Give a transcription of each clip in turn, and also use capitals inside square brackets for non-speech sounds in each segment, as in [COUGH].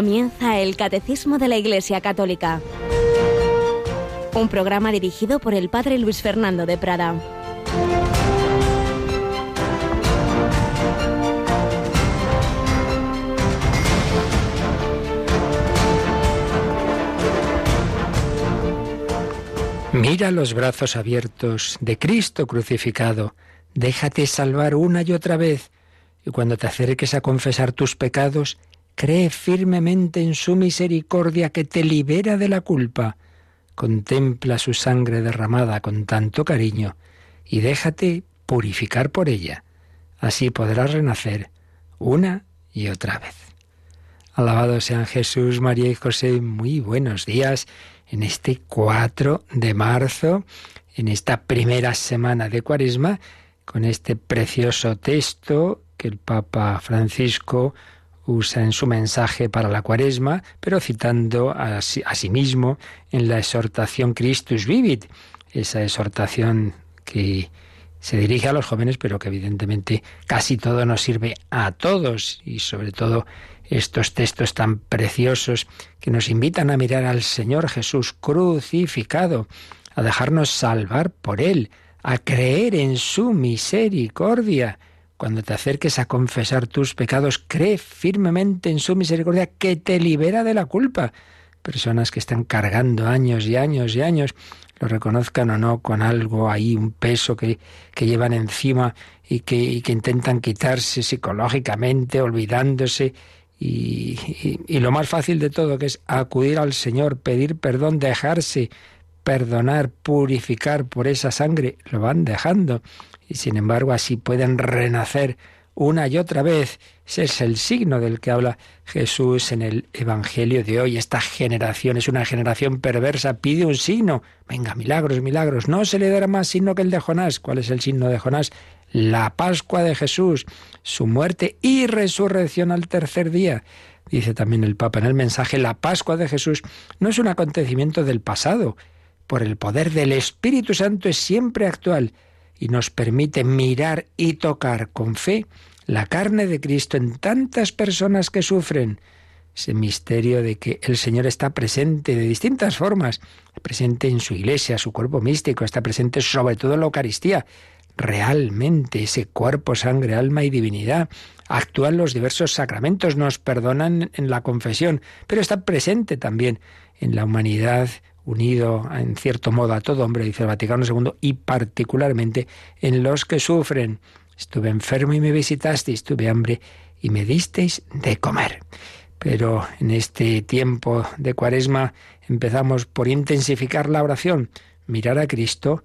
Comienza el Catecismo de la Iglesia Católica, un programa dirigido por el Padre Luis Fernando de Prada. Mira los brazos abiertos de Cristo crucificado. Déjate salvar una y otra vez. Y cuando te acerques a confesar tus pecados, cree firmemente en su misericordia que te libera de la culpa. Contempla su sangre derramada con tanto cariño y déjate purificar por ella. Así podrás renacer una y otra vez. Alabado sean Jesús, María y José. Muy buenos días en este 4 de marzo, en esta primera semana de Cuaresma, con este precioso texto que el Papa Francisco usa en su mensaje para la Cuaresma, pero citando a sí, a sí mismo en la exhortación Christus Vivit, esa exhortación que se dirige a los jóvenes, pero que evidentemente casi todo nos sirve a todos y sobre todo estos textos tan preciosos que nos invitan a mirar al Señor Jesús crucificado, a dejarnos salvar por Él, a creer en su misericordia. Cuando te acerques a confesar tus pecados, cree firmemente en su misericordia que te libera de la culpa. Personas que están cargando años y años y años, lo reconozcan o no, con algo ahí, un peso que, que llevan encima y que, y que intentan quitarse psicológicamente, olvidándose y, lo más fácil de todo, que es acudir al Señor, pedir perdón, dejarse perdonar, purificar por esa sangre, lo van dejando. Y sin embargo así pueden renacer una y otra vez. Ese es el signo del que habla Jesús en el Evangelio de hoy. Esta generación es una generación perversa, pide un signo. Venga, milagros, milagros. No se le dará más signo que el de Jonás. ¿Cuál es el signo de Jonás? la Pascua de Jesús, su muerte y resurrección al tercer día. Dice también el Papa en el mensaje, la Pascua de Jesús no es un acontecimiento del pasado, por el poder del Espíritu Santo es siempre actual y nos permite mirar y tocar con fe la carne de Cristo en tantas personas que sufren. Ese misterio de que el Señor está presente de distintas formas, presente en su iglesia, su cuerpo místico, está presente sobre todo en la Eucaristía, realmente ese cuerpo, sangre, alma y divinidad. Actúan los diversos sacramentos, nos perdonan en la confesión, pero está presente también en la humanidad unido en cierto modo a todo hombre, dice el Vaticano II, y particularmente en los que sufren. Estuve enfermo y me visitasteis, tuve hambre y me disteis de comer. Pero en este tiempo de cuaresma empezamos por intensificar la oración, mirar a Cristo,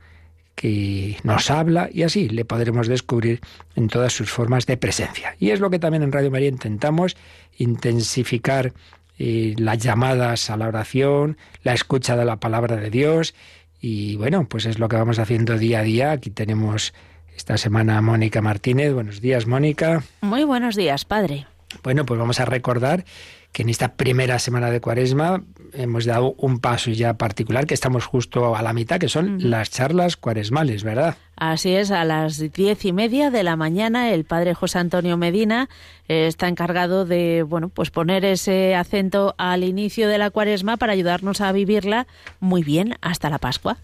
que nos habla y así le podremos descubrir en todas sus formas de presencia. Y es lo que también en Radio María intentamos, intensificar eh, las llamadas a la oración, la escucha de la palabra de Dios y bueno, pues es lo que vamos haciendo día a día. Aquí tenemos esta semana a Mónica Martínez. Buenos días, Mónica. Muy buenos días, padre. Bueno, pues vamos a recordar que en esta primera semana de Cuaresma hemos dado un paso ya particular, que estamos justo a la mitad, que son las charlas cuaresmales, ¿verdad? Así es, a las diez y media de la mañana el padre José Antonio Medina eh, está encargado de, bueno, pues poner ese acento al inicio de la Cuaresma para ayudarnos a vivirla muy bien hasta la Pascua.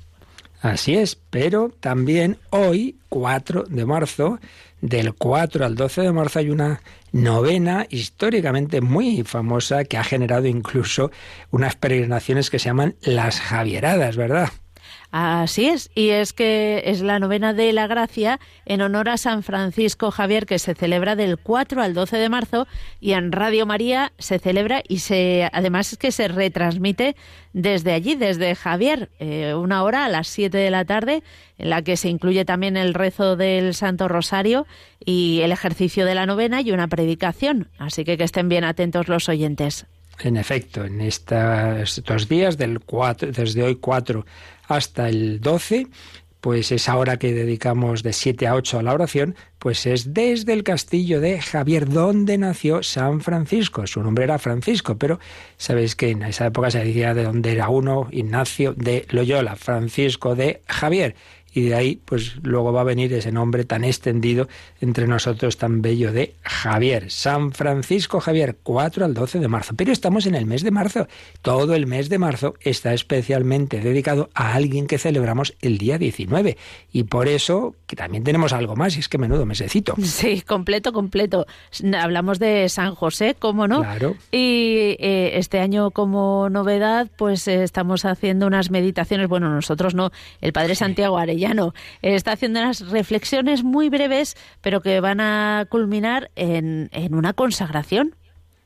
Así es, pero también hoy, 4 de marzo, del 4 al 12 de marzo hay una novena históricamente muy famosa que ha generado incluso unas peregrinaciones que se llaman las Javieradas, ¿verdad? Así es, y es que es la novena de la gracia en honor a San Francisco Javier que se celebra del 4 al 12 de marzo y en Radio María se celebra y se además es que se retransmite desde allí, desde Javier, eh, una hora a las 7 de la tarde en la que se incluye también el rezo del Santo Rosario y el ejercicio de la novena y una predicación. Así que que estén bien atentos los oyentes. En efecto, en estos días, del 4, desde hoy 4 hasta el 12, pues esa hora que dedicamos de 7 a 8 a la oración, pues es desde el castillo de Javier, donde nació San Francisco. Su nombre era Francisco, pero sabéis que en esa época se decía de dónde era uno, Ignacio de Loyola, Francisco de Javier. Y de ahí pues luego va a venir ese nombre tan extendido entre nosotros tan bello de Javier. San Francisco Javier, 4 al 12 de marzo. Pero estamos en el mes de marzo. Todo el mes de marzo está especialmente dedicado a alguien que celebramos el día 19 y por eso que también tenemos algo más y es que menudo mesecito. [LAUGHS] Sí, completo, completo. Hablamos de San José, ¿cómo no? Claro. Y eh, este año como novedad pues eh, estamos haciendo unas meditaciones, bueno, nosotros no, el Padre Santiago Arellano no está haciendo unas reflexiones muy breves, pero que van a culminar en, en una consagración.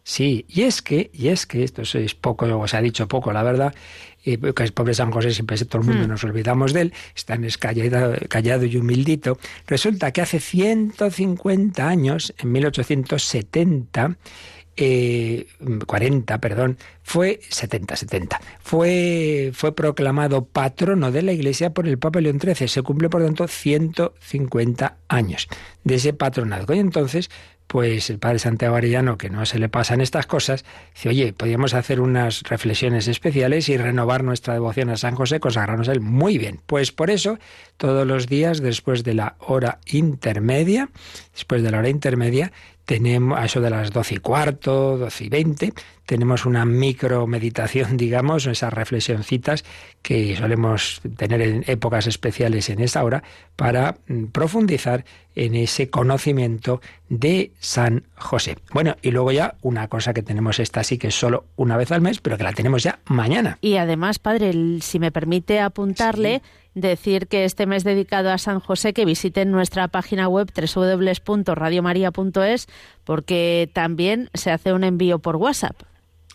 Sí, y es que, y es que esto es poco, o se ha dicho poco, la verdad, y que es pobre San José, siempre todo el mundo hmm. nos olvidamos de él, está callado, callado y humildito. Resulta que hace 150 años, en 1870, eh, 40, perdón, fue 70, 70. Fue, fue proclamado patrono de la Iglesia por el Papa León XIII. Se cumple, por tanto, 150 años de ese patronado. Y entonces, pues el padre Santiago Arellano, que no se le pasan estas cosas, dice, oye, podríamos hacer unas reflexiones especiales y renovar nuestra devoción a San José, consagrarnos a él muy bien. Pues por eso, todos los días, después de la hora intermedia, después de la hora intermedia, tenemos, a eso de las doce y cuarto, doce y veinte, tenemos una micro meditación, [LAUGHS] digamos, esas reflexioncitas que solemos tener en épocas especiales en esa hora para mm, profundizar en ese conocimiento de San José. Bueno, y luego ya una cosa que tenemos esta sí que es solo una vez al mes, pero que la tenemos ya mañana. Y además, padre, si me permite apuntarle, decir que este mes dedicado a San José, que visiten nuestra página web www.radiomaria.es, porque también se hace un envío por WhatsApp.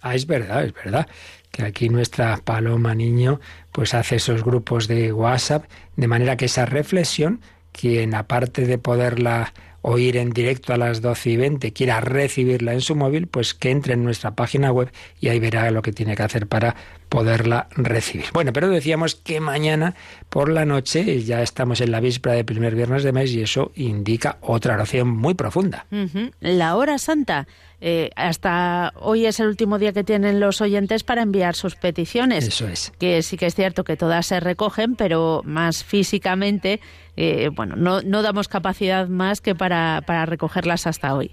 Ah, es verdad, es verdad que aquí nuestra Paloma Niño pues hace esos grupos de WhatsApp, de manera que esa reflexión, quien aparte de poderla oír en directo a las 12 y 20, quiera recibirla en su móvil, pues que entre en nuestra página web y ahí verá lo que tiene que hacer para poderla recibir. Bueno, pero decíamos que mañana por la noche ya estamos en la víspera del primer viernes de mes y eso indica otra oración muy profunda. La hora santa. Eh, hasta hoy es el último día que tienen los oyentes para enviar sus peticiones. Eso es. Que sí que es cierto que todas se recogen, pero más físicamente, eh, bueno, no, no damos capacidad más que para, para recogerlas hasta hoy.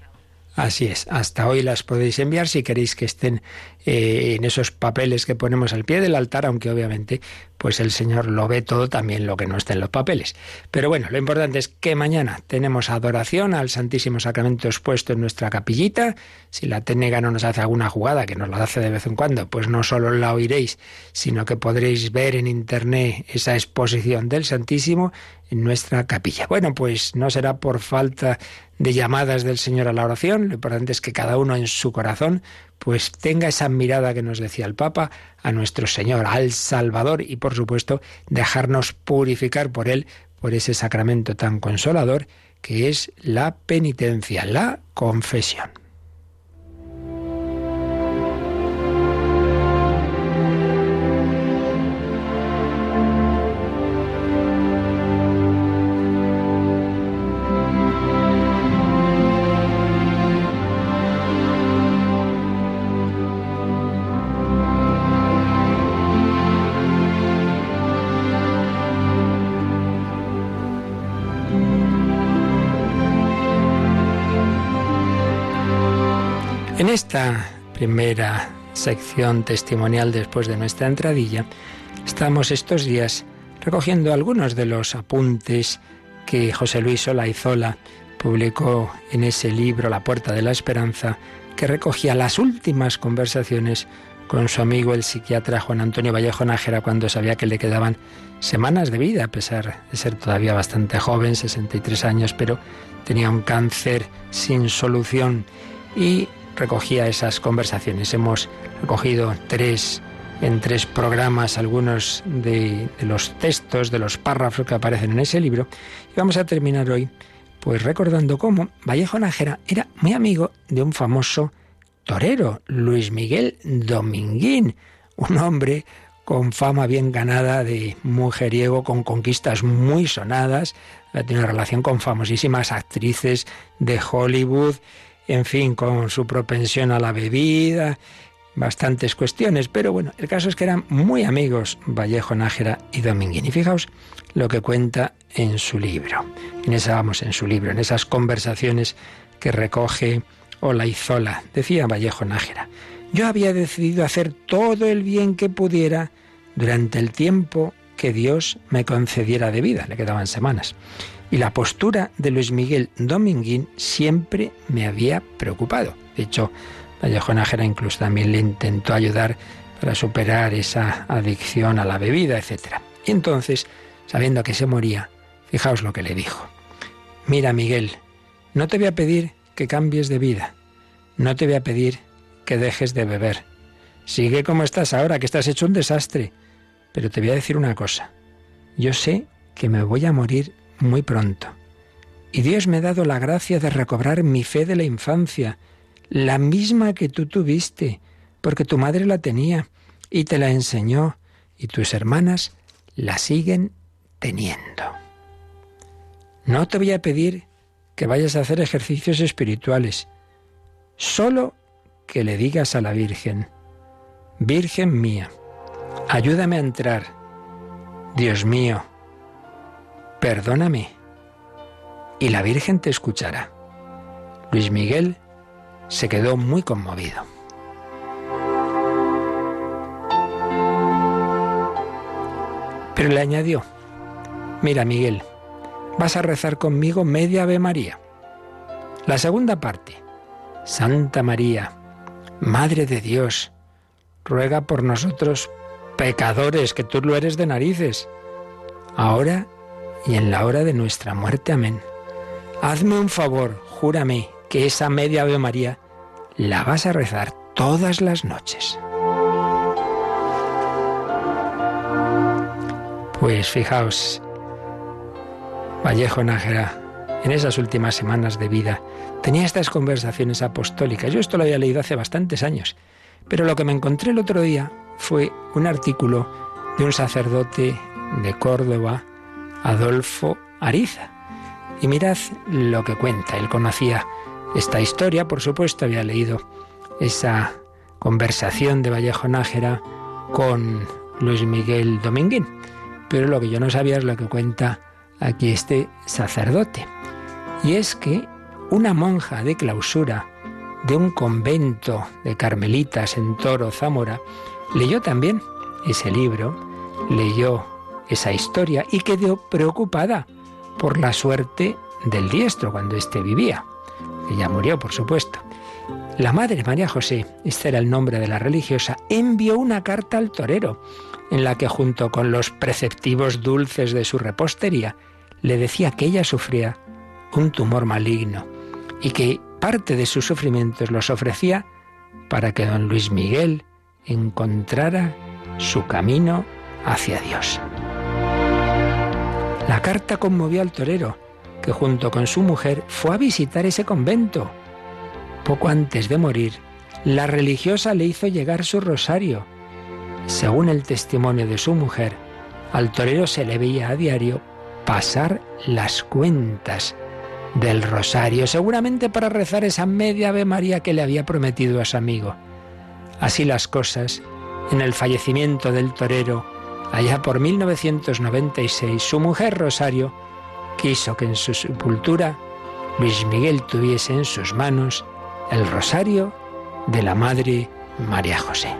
Así es, hasta hoy las podéis enviar si queréis que estén eh, en esos papeles que ponemos al pie del altar, aunque obviamente pues el Señor lo ve todo, también lo que no está en los papeles. Pero bueno, lo importante es que mañana tenemos adoración al Santísimo Sacramento expuesto en nuestra capillita. Si la técnica no nos hace alguna jugada, que nos la hace de vez en cuando, pues no solo la oiréis, sino que podréis ver en internet esa exposición del Santísimo en nuestra capilla. Bueno, pues no será por falta de llamadas del Señor a la oración, lo importante es que cada uno en su corazón pues tenga esa mirada que nos decía el Papa a nuestro Señor, al Salvador y por supuesto dejarnos purificar por Él, por ese sacramento tan consolador que es la penitencia, la confesión. En esta primera sección testimonial después de nuestra entradilla, estamos estos días recogiendo algunos de los apuntes que José Luis Olaizola publicó en ese libro La Puerta de la Esperanza, que recogía las últimas conversaciones con su amigo el psiquiatra Juan Antonio Vallejo Nájera cuando sabía que le quedaban semanas de vida, a pesar de ser todavía bastante joven, 63 años, pero tenía un cáncer sin solución. Y recogía esas conversaciones. Hemos recogido tres en tres programas algunos de, los textos, de los párrafos que aparecen en ese libro. Y vamos a terminar hoy pues recordando cómo Vallejo Nájera era muy amigo de un famoso torero, Luis Miguel Dominguín, un hombre con fama bien ganada de mujeriego, con conquistas muy sonadas, tiene relación con famosísimas actrices de Hollywood, en fin, con su propensión a la bebida, bastantes cuestiones, pero bueno, el caso es que eran muy amigos Vallejo Nájera y Dominguín. Y fijaos lo que cuenta en su libro, en esa, vamos, en su libro, en esas conversaciones que recoge Olaizola. Decía Vallejo Nájera, yo había decidido hacer todo el bien que pudiera durante el tiempo que Dios me concediera de vida, le quedaban semanas. Y la postura de Luis Miguel Dominguín siempre me había preocupado. De hecho, Vallejo Nájera incluso también le intentó ayudar para superar esa adicción a la bebida, etc. Y entonces, sabiendo que se moría, fijaos lo que le dijo. Mira, Miguel, no te voy a pedir que cambies de vida, no te voy a pedir que dejes de beber. Sigue como estás ahora, que estás hecho un desastre. Pero te voy a decir una cosa. Yo sé que me voy a morir muy pronto. Y Dios me ha dado la gracia de recobrar mi fe de la infancia, la misma que tú tuviste, porque tu madre la tenía y te la enseñó, y tus hermanas la siguen teniendo. No te voy a pedir que vayas a hacer ejercicios espirituales, solo que le digas a la Virgen, Virgen mía, ayúdame a entrar, Dios mío, perdóname, y la Virgen te escuchará. Luis Miguel se quedó muy conmovido. Pero le añadió, mira Miguel, vas a rezar conmigo media Ave María. La segunda parte, Santa María, Madre de Dios, ruega por nosotros pecadores, que tú lo eres de narices, ahora y en la hora de nuestra muerte. Amén. Hazme un favor, júrame que esa media Ave María la vas a rezar todas las noches. Pues fijaos, Vallejo Nájera, en esas últimas semanas de vida, tenía estas conversaciones apostólicas. Yo esto lo había leído hace bastantes años, pero lo que me encontré el otro día fue un artículo de un sacerdote de Córdoba, Adolfo Ariza. Y mirad lo que cuenta. Él conocía esta historia, por supuesto, había leído esa conversación de Vallejo Nájera con Luis Miguel Dominguín. Pero lo que yo no sabía es lo que cuenta aquí este sacerdote. Y es que una monja de clausura de un convento de carmelitas en Toro, Zamora, leyó también ese libro, leyó esa historia y quedó preocupada por la suerte del diestro cuando éste vivía. Ella murió, por supuesto. La madre María José, este era el nombre de la religiosa, envió una carta al torero en la que junto con los preceptivos dulces de su repostería le decía que ella sufría un tumor maligno y que parte de sus sufrimientos los ofrecía para que don Luis Miguel encontrara su camino hacia Dios. La carta conmovió al torero, que junto con su mujer fue a visitar ese convento. Poco antes de morir, la religiosa le hizo llegar su rosario. Según el testimonio de su mujer, al torero se le veía a diario pasar las cuentas del rosario, seguramente para rezar esa media Ave María que le había prometido a su amigo. Así las cosas, en el fallecimiento del torero, allá por 1996, su mujer Rosario quiso que en su sepultura Luis Miguel tuviese en sus manos el rosario de la Madre María José.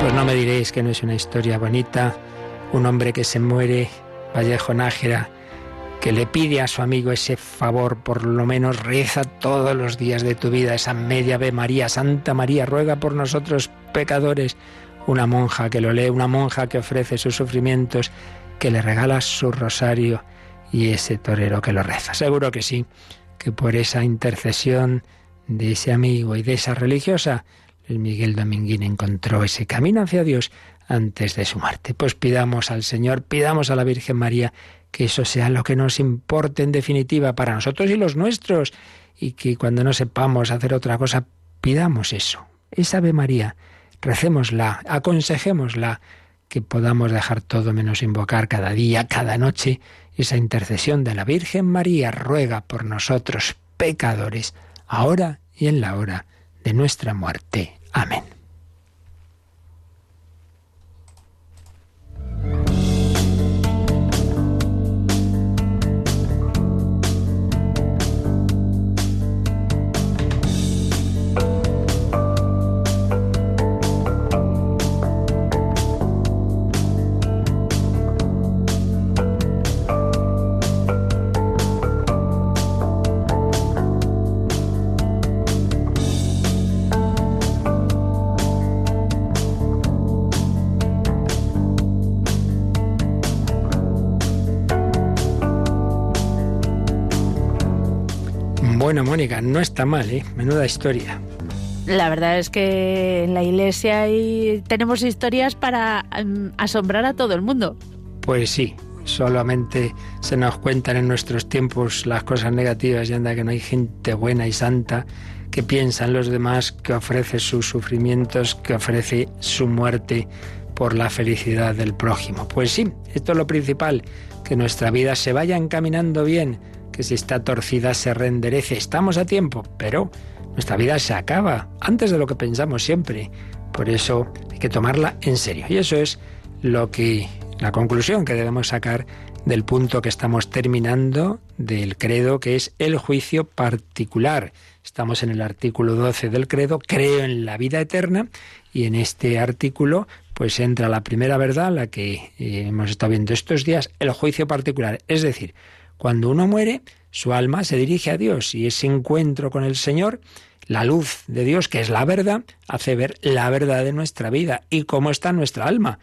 Pues no me diréis que no es una historia bonita un hombre que se muere, Vallejo Nájera, que le pide a su amigo ese favor, por lo menos reza todos los días de tu vida esa media Ave María, Santa María, ruega por nosotros pecadores. Una monja que lo lee, una monja que ofrece sus sufrimientos, que le regala su rosario y ese torero que lo reza. Seguro que sí, que por esa intercesión de ese amigo y de esa religiosa, el Miguel Dominguín encontró ese camino hacia Dios antes de su muerte. Pues pidamos al Señor, pidamos a la Virgen María que eso sea lo que nos importe en definitiva para nosotros y los nuestros, y que cuando no sepamos hacer otra cosa, pidamos eso. Esa Ave María, recémosla, aconsejémosla, que podamos dejar todo menos invocar cada día, cada noche, esa intercesión de la Virgen María, ruega por nosotros pecadores, ahora y en la hora de nuestra muerte. Amén. Bueno, Mónica, no está mal, ¿eh? Menuda historia. La verdad es que en la iglesia tenemos historias para em, asombrar a todo el mundo. Pues sí, solamente se nos cuentan en nuestros tiempos las cosas negativas y anda que no hay gente buena y santa que piensa en los demás, que ofrece sus sufrimientos, que ofrece su muerte por la felicidad del prójimo. Pues sí, esto es lo principal, que nuestra vida se vaya encaminando bien que si está torcida se reenderece. Estamos a tiempo, pero nuestra vida se acaba antes de lo que pensamos siempre. Por eso hay que tomarla en serio. Y eso es lo que la conclusión que debemos sacar del punto que estamos terminando del credo, que es el juicio particular. Estamos en el artículo 12 del credo, creo en la vida eterna, y en este artículo pues entra la primera verdad, la que eh, hemos estado viendo estos días, el juicio particular. Es decir, cuando uno muere, su alma se dirige a Dios y ese encuentro con el Señor, la luz de Dios, que es la verdad, hace ver la verdad de nuestra vida y cómo está nuestra alma.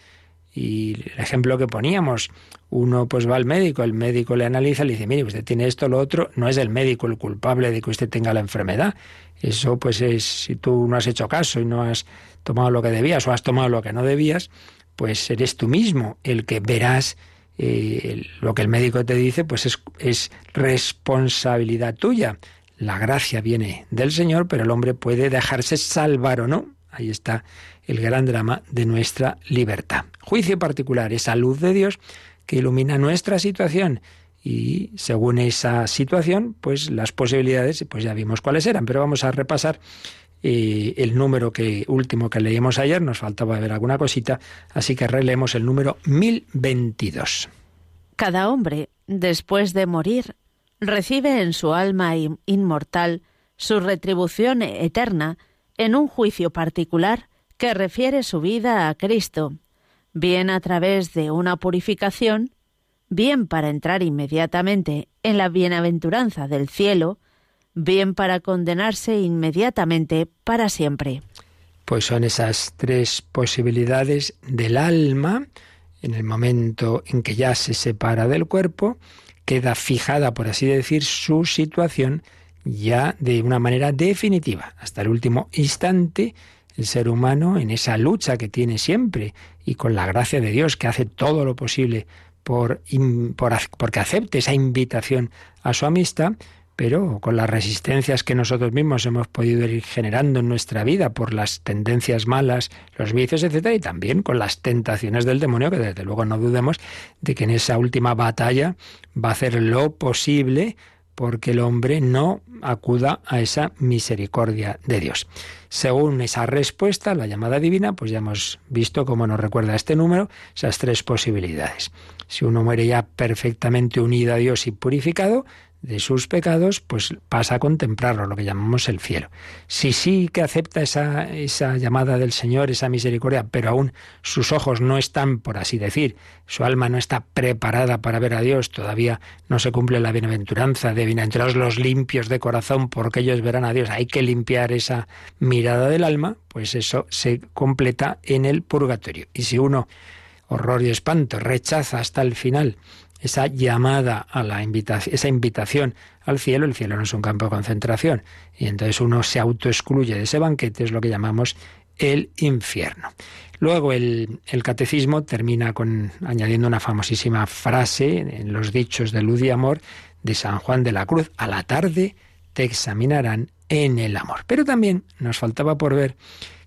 Y el ejemplo que poníamos, uno pues va al médico, el médico le analiza, le dice, mire, usted tiene esto, lo otro, no es el médico el culpable de que usted tenga la enfermedad. Eso pues es, si tú no has hecho caso y no has tomado lo que debías o has tomado lo que no debías, pues eres tú mismo el que verás lo que el médico te dice, pues es, es responsabilidad tuya. La gracia viene del Señor, pero el hombre puede dejarse salvar o no. Ahí está el gran drama de nuestra libertad. Juicio particular, esa luz de Dios que ilumina nuestra situación y según esa situación, pues las posibilidades, pues ya vimos cuáles eran, pero vamos a repasar el número que último que leímos ayer, nos faltaba ver alguna cosita, así que releemos el número 1022. Cada hombre, después de morir, recibe en su alma inmortal su retribución eterna en un juicio particular que refiere su vida a Cristo, bien a través de una purificación, bien para entrar inmediatamente en la bienaventuranza del cielo, bien para condenarse inmediatamente para siempre. Pues son esas tres posibilidades del alma en el momento en que ya se separa del cuerpo, queda fijada, por así decir, su situación ya de una manera definitiva. Hasta el último instante, el ser humano, en esa lucha que tiene siempre y con la gracia de Dios que hace todo lo posible por, por porque acepte esa invitación a su amistad, pero con las resistencias que nosotros mismos hemos podido ir generando en nuestra vida por las tendencias malas, los vicios, etcétera, y también con las tentaciones del demonio, que desde luego no dudemos de que en esa última batalla va a hacer lo posible porque el hombre no acuda a esa misericordia de Dios. Según esa respuesta, la llamada divina, pues ya hemos visto cómo nos recuerda este número, esas tres posibilidades. Si uno muere ya perfectamente unido a Dios y purificado, de sus pecados, pues pasa a contemplarlo, lo que llamamos el cielo. Si sí que acepta esa, esa llamada del Señor, esa misericordia, pero aún sus ojos no están, por así decir, su alma no está preparada para ver a Dios, todavía no se cumple la bienaventuranza de bienaventurados los limpios de corazón, porque ellos verán a Dios. Hay que limpiar esa mirada del alma, pues eso se completa en el purgatorio. Y si uno, horror y espanto, rechaza hasta el final esa llamada a la invitación, esa invitación al cielo, el cielo no es un campo de concentración, y entonces uno se autoexcluye de ese banquete, es lo que llamamos el infierno. Luego el, el, catecismo termina con añadiendo una famosísima frase en los dichos de luz y amor de San Juan de la Cruz, a la tarde te examinarán en el amor. Pero también nos faltaba por ver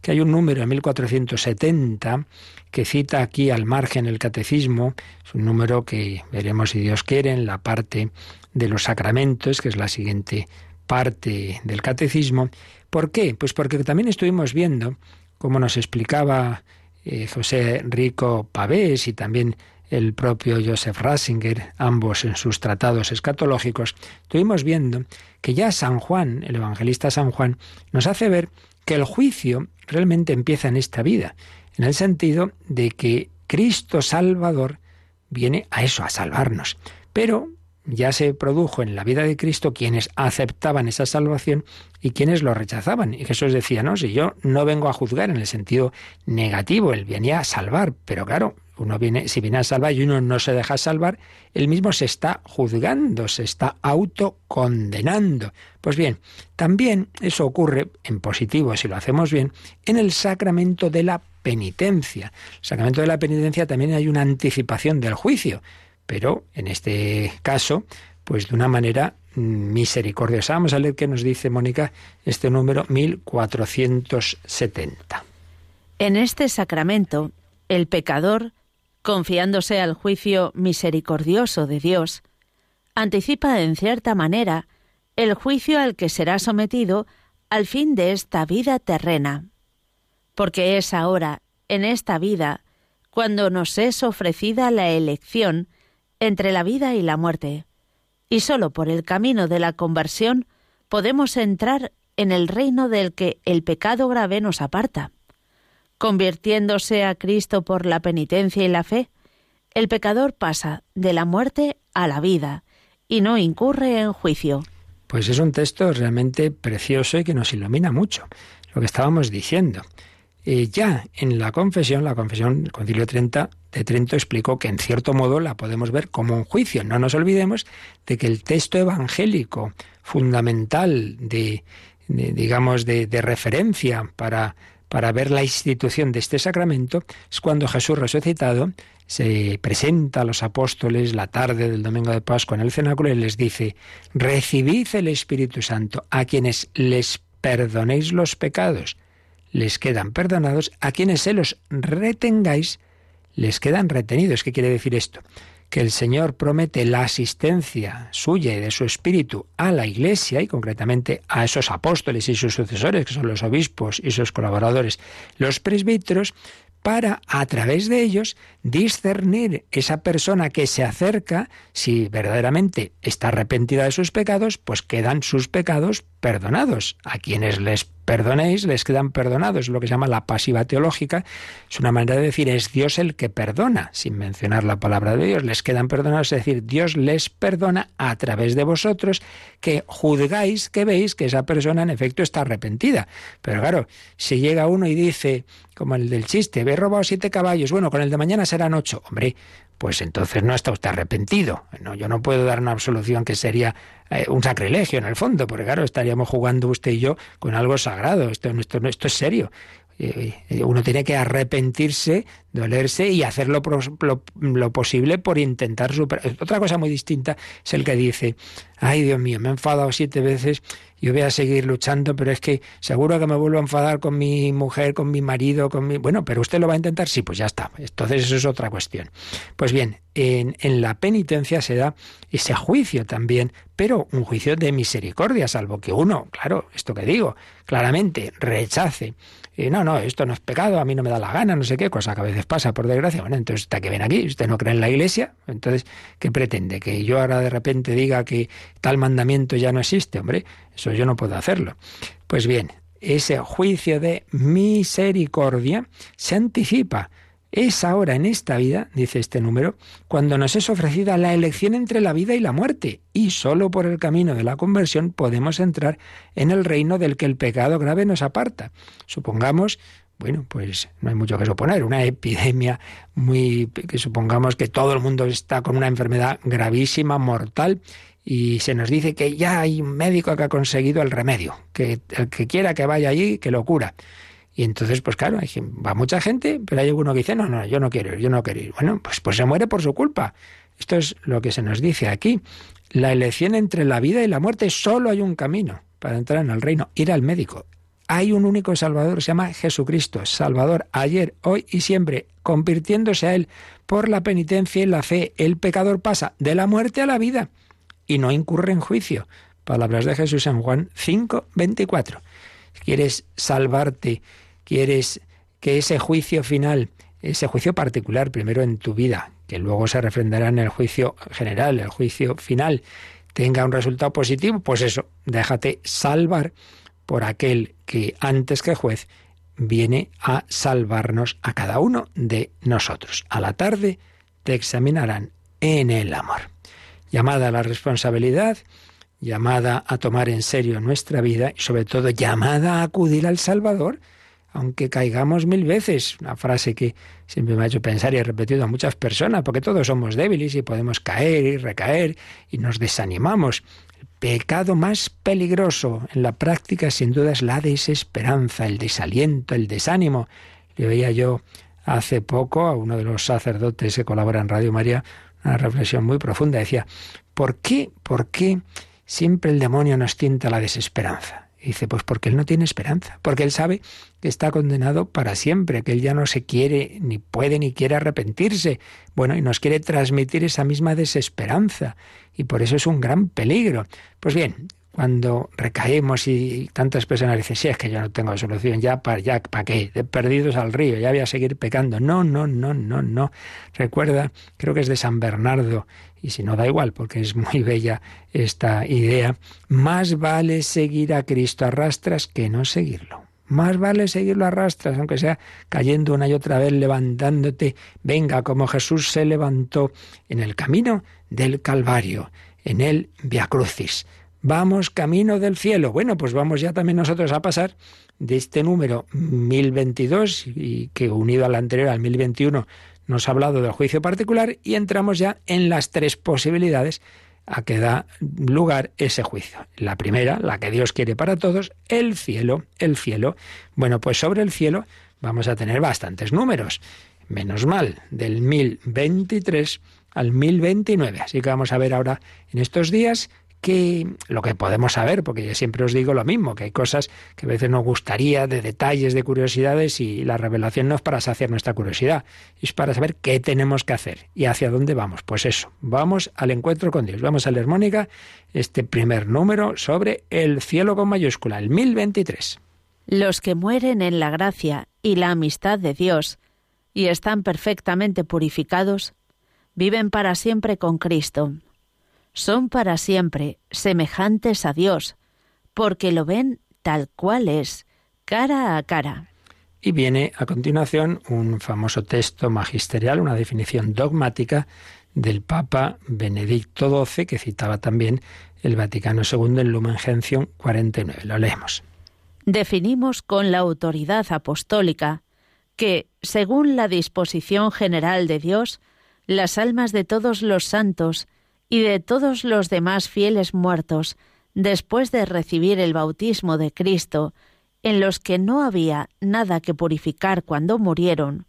que hay un número en 1470 que cita aquí al margen el catecismo, es un número que veremos si Dios quiere en la parte de los sacramentos, que es la siguiente parte del catecismo. ¿Por qué? Pues porque también estuvimos viendo, como nos explicaba eh, José Rico Pavés y también el propio Joseph Ratzinger, ambos en sus tratados escatológicos, estuvimos viendo que ya San Juan, el evangelista San Juan, nos hace ver que el juicio realmente empieza en esta vida, en el sentido de que Cristo Salvador viene a eso, a salvarnos. Pero ya se produjo en la vida de Cristo quienes aceptaban esa salvación y quienes lo rechazaban. Y Jesús decía, no, si yo no vengo a juzgar en el sentido negativo, él venía a salvar, pero claro, uno viene, si viene a salvar y uno no se deja salvar, él mismo se está juzgando, se está autocondenando. Pues bien, también eso ocurre en positivo, si lo hacemos bien, en el sacramento de la penitencia. El sacramento de la penitencia también hay una anticipación del juicio, pero en este caso, pues de una manera misericordiosa. Vamos a leer qué nos dice Mónica este número 1470. En este sacramento, el pecador confiándose al juicio misericordioso de Dios, anticipa en cierta manera el juicio al que será sometido al fin de esta vida terrena. Porque es ahora, en esta vida, cuando nos es ofrecida la elección entre la vida y la muerte, y sólo por el camino de la conversión podemos entrar en el reino del que el pecado grave nos aparta. Convirtiéndose a Cristo por la penitencia y la fe, el pecador pasa de la muerte a la vida y no incurre en juicio. Pues es un texto realmente precioso y que nos ilumina mucho lo que estábamos diciendo. Eh, ya en la confesión, la confesión, el Concilio 30 de Trento explicó que en cierto modo la podemos ver como un juicio. No nos olvidemos de que el texto evangélico fundamental de, digamos, de referencia para para ver la institución de este sacramento es cuando Jesús resucitado se presenta a los apóstoles la tarde del domingo de Pascua en el cenáculo y les dice, recibid el Espíritu Santo a quienes les perdonéis los pecados, les quedan perdonados, a quienes se los retengáis, les quedan retenidos. ¿Qué quiere decir esto? que el Señor promete la asistencia suya y de su espíritu a la Iglesia y concretamente a esos apóstoles y sus sucesores, que son los obispos y sus colaboradores, los presbíteros, para a través de ellos discernir esa persona que se acerca, si verdaderamente está arrepentida de sus pecados, pues quedan sus pecados perdonados. A quienes les perdonéis, les quedan perdonados. lo que se llama la pasiva teológica. Es una manera de decir, es Dios el que perdona, sin mencionar la palabra de Dios. Les quedan perdonados, es decir, Dios les perdona a través de vosotros, que juzgáis, que veis que esa persona en efecto está arrepentida. Pero claro, si llega uno y dice, como el del chiste, he robado siete caballos, bueno, con el de mañana serán ocho. Hombre, pues entonces no está usted arrepentido. No, yo no puedo dar una absolución que sería eh, un sacrilegio en el fondo, porque claro, estaríamos jugando usted y yo con algo sagrado. Esto, esto, esto es serio. Eh, eh, uno tiene que arrepentirse, dolerse y hacer lo, posible por intentar superar. Otra cosa muy distinta es el que dice, ay Dios mío, me he enfadado siete veces, yo voy a seguir luchando, pero es que seguro que me vuelvo a enfadar con mi mujer, con mi marido, con mi... Bueno, pero usted lo va a intentar, sí, pues ya está. Entonces eso es otra cuestión. Pues bien, en, la penitencia se da ese juicio también, pero un juicio de misericordia, salvo que uno, claro, esto que digo, claramente rechace y no, no, esto no es pecado, a mí no me da la gana, no sé qué, cosa que a veces pasa, por desgracia. Bueno, entonces, ¿está que ven aquí? ¿Usted no cree en la iglesia? Entonces, ¿qué pretende? ¿Que yo ahora de repente diga que tal mandamiento ya no existe? Hombre, eso yo no puedo hacerlo. Pues bien, ese juicio de misericordia se anticipa es ahora en esta vida, dice este número, cuando nos es ofrecida la elección entre la vida y la muerte, y sólo por el camino de la conversión podemos entrar en el reino del que el pecado grave nos aparta. Supongamos bueno, pues no hay mucho que suponer, una epidemia muy que supongamos que todo el mundo está con una enfermedad gravísima, mortal, y se nos dice que ya hay un médico que ha conseguido el remedio, que el que quiera que vaya allí, que lo cura. Y entonces, pues claro, va mucha gente, pero hay uno que dice, no, no, yo no quiero ir, yo no quiero ir. Bueno, pues, pues se muere por su culpa. Esto es lo que se nos dice aquí. La elección entre la vida y la muerte, solo hay un camino para entrar en el reino, ir al médico. Hay un único Salvador, se llama Jesucristo, Salvador, ayer, hoy y siempre, convirtiéndose a Él por la penitencia y la fe. El pecador pasa de la muerte a la vida y no incurre en juicio, palabras de Jesús en Juan 5, 24. Quieres salvarte, quieres que ese juicio final, ese juicio particular, primero en tu vida, que luego se refrendará en el juicio general, el juicio final, tenga un resultado positivo, pues eso, déjate salvar por aquel que antes que juez viene a salvarnos a cada uno de nosotros. A la tarde te examinarán en el amor. Llamada a la responsabilidad, llamada a tomar en serio nuestra vida y sobre todo llamada a acudir al Salvador, aunque caigamos mil veces, una frase que siempre me ha hecho pensar y he repetido a muchas personas, porque todos somos débiles y podemos caer y recaer y nos desanimamos. Pecado más peligroso en la práctica sin duda es la desesperanza, el desaliento, el desánimo. Le veía yo hace poco a uno de los sacerdotes que colabora en Radio María una reflexión muy profunda. Decía, ¿por qué, por qué siempre el demonio nos tienta la desesperanza? dice, pues porque él no tiene esperanza, porque él sabe que está condenado para siempre, que él ya no se quiere, ni puede, ni quiere arrepentirse. Bueno, y nos quiere transmitir esa misma desesperanza, y por eso es un gran peligro. Pues bien, cuando recaemos y tantas personas dicen, sí, es que yo no tengo solución, ya para ya, ¿para qué? De perdidos al río, ya voy a seguir pecando. No, no, no, no, no. Recuerda, creo que es de San Bernardo, y si no da igual, porque es muy bella esta idea, más vale seguir a Cristo a rastras que no seguirlo. Más vale seguirlo a rastras, aunque sea cayendo una y otra vez, levantándote. Venga, como Jesús se levantó en el camino del Calvario, en el Via Crucis vamos camino del cielo. Bueno, pues vamos ya también nosotros a pasar de este número 1022 y que unido al anterior, al 1021, nos ha hablado del juicio particular y entramos ya en las tres posibilidades a que da lugar ese juicio. La primera, la que Dios quiere para todos, el cielo, el cielo. Bueno, pues sobre el cielo vamos a tener bastantes números. Menos mal, del 1023 al 1029. Así que vamos a ver ahora en estos días que lo que podemos saber, porque yo siempre os digo lo mismo, que hay cosas que a veces nos gustaría de detalles, de curiosidades, y la revelación no es para saciar nuestra curiosidad, es para saber qué tenemos que hacer y hacia dónde vamos. Pues eso, vamos al encuentro con Dios. Vamos a leer, Mónica, este primer número sobre el cielo con mayúscula, el 1023. Los que mueren en la gracia y la amistad de Dios y están perfectamente purificados, viven para siempre con Cristo son para siempre semejantes a Dios, porque lo ven tal cual es, cara a cara. Y viene a continuación un famoso texto magisterial, una definición dogmática del Papa Benedicto XII, que citaba también el Vaticano II en Lumen Gentium 49. Lo leemos. Definimos con la autoridad apostólica que, según la disposición general de Dios, las almas de todos los santos y de todos los demás fieles muertos después de recibir el bautismo de Cristo, en los que no había nada que purificar cuando murieron,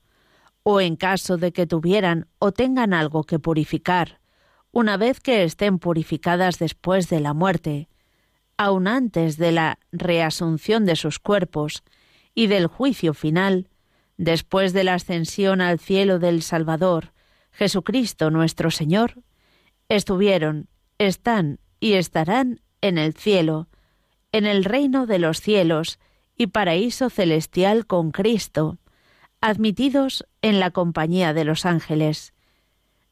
o en caso de que tuvieran o tengan algo que purificar, una vez que estén purificadas después de la muerte, aun antes de la reasunción de sus cuerpos y del juicio final, después de la ascensión al cielo del Salvador, Jesucristo nuestro Señor, estuvieron, están y estarán en el cielo, en el reino de los cielos y paraíso celestial con Cristo, admitidos en la compañía de los ángeles.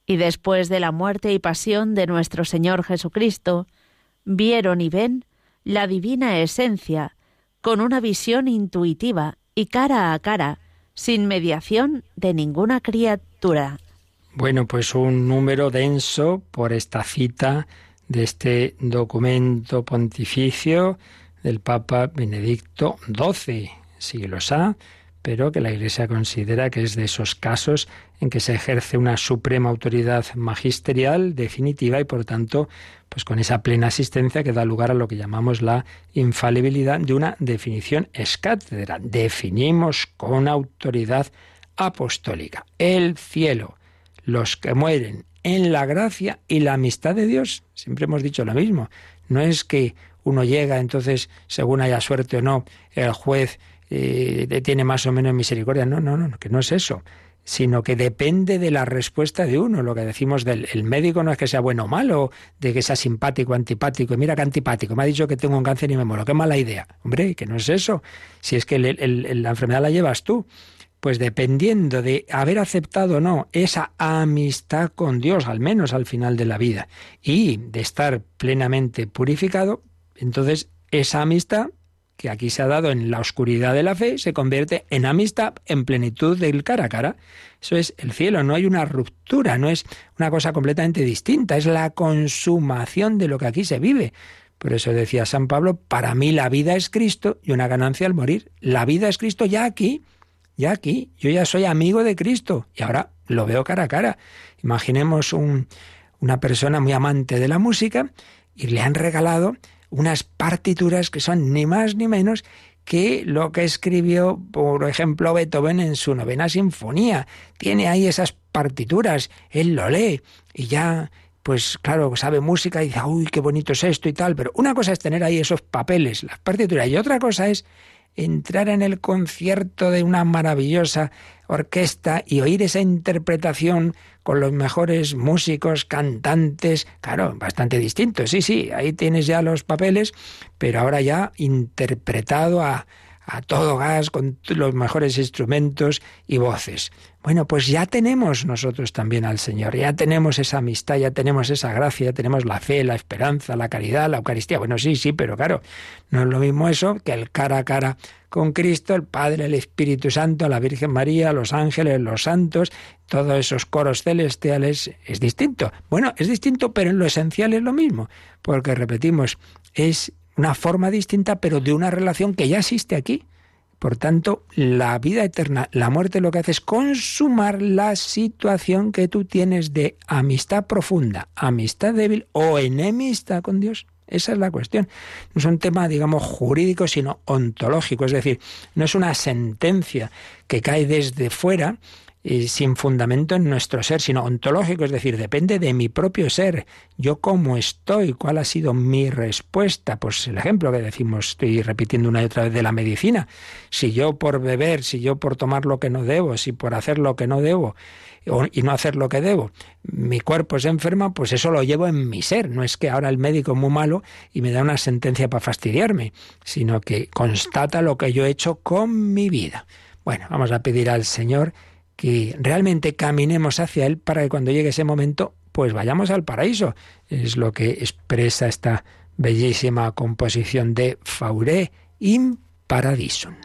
Y después de la muerte y pasión de nuestro Señor Jesucristo, vieron y ven la divina esencia, con una visión intuitiva y cara a cara, sin mediación de ninguna criatura. Bueno, pues un número denso por esta cita de este documento pontificio del Papa Benedicto XII, siglos A, pero que la Iglesia considera que es de esos casos en que se ejerce una suprema autoridad magisterial definitiva y por tanto, pues con esa plena asistencia que da lugar a lo que llamamos la infalibilidad de una definición escátedra. Definimos con autoridad apostólica el cielo los que mueren en la gracia y la amistad de Dios. Siempre hemos dicho lo mismo. No es que uno llega, entonces, según haya suerte o no, el juez eh, tiene más o menos misericordia. No, no, no, que no es eso. sino que depende de la respuesta de uno. Lo que decimos del el médico no es que sea bueno o malo, de que sea simpático o antipático. Mira qué antipático, me ha dicho que tengo un cáncer y me muero. Qué mala idea. Hombre, que no es eso. Si es que la enfermedad la llevas tú. Pues dependiendo de haber aceptado o no esa amistad con Dios, al menos al final de la vida, y de estar plenamente purificado, entonces esa amistad que aquí se ha dado en la oscuridad de la fe, se convierte en amistad, en plenitud del cara a cara. Eso es el cielo, no hay una ruptura, no es una cosa completamente distinta, es la consumación de lo que aquí se vive. Por eso decía San Pablo, para mí la vida es Cristo y una ganancia al morir. La vida es Cristo ya aquí, ya aquí. Yo ya soy amigo de Cristo y ahora lo veo cara a cara. Imaginemos una persona muy amante de la música y le han regalado unas partituras que son ni más ni menos que lo que escribió, por ejemplo, Beethoven en su novena sinfonía. Tiene ahí esas partituras, él lo lee y ya, pues claro, sabe música y dice, uy, qué bonito es esto y tal, pero una cosa es tener ahí esos papeles, las partituras, y otra cosa es entrar en el concierto de una maravillosa orquesta y oír esa interpretación con los mejores músicos, cantantes, claro, bastante distintos. Sí, sí, ahí tienes ya los papeles, pero ahora ya interpretado a, a todo gas, con los mejores instrumentos y voces. Bueno, pues ya tenemos nosotros también al Señor, ya tenemos esa amistad, ya tenemos esa gracia, ya tenemos la fe, la esperanza, la caridad, la Eucaristía. Bueno, sí, sí, pero claro, no es lo mismo eso que el cara a cara con Cristo, el Padre, el Espíritu Santo, la Virgen María, los ángeles, los santos, todos esos coros celestiales, es distinto. Bueno, es distinto, pero en lo esencial es lo mismo, porque repetimos, es una forma distinta, pero de una relación que ya existe aquí. Por tanto, la vida eterna, la muerte lo que hace es consumar la situación que tú tienes de amistad profunda, amistad débil o enemistad con Dios. Esa es la cuestión. No es un tema, digamos, jurídico, sino ontológico. Es decir, no es una sentencia que cae desde fuera, sin fundamento en nuestro ser, sino ontológico, es decir, depende de mi propio ser. Yo cómo estoy, cuál ha sido mi respuesta. Pues el ejemplo que decimos, estoy repitiendo una y otra vez de la medicina. Si yo por beber, si yo por tomar lo que no debo, si por hacer lo que no debo y no hacer lo que debo, mi cuerpo se enferma, pues eso lo llevo en mi ser. No es que ahora el médico es muy malo y me da una sentencia para fastidiarme, sino que constata lo que yo he hecho con mi vida. Bueno, vamos a pedir al Señor que realmente caminemos hacia Él para que cuando llegue ese momento, pues vayamos al paraíso. Es lo que expresa esta bellísima composición de Fauré in Paradisum.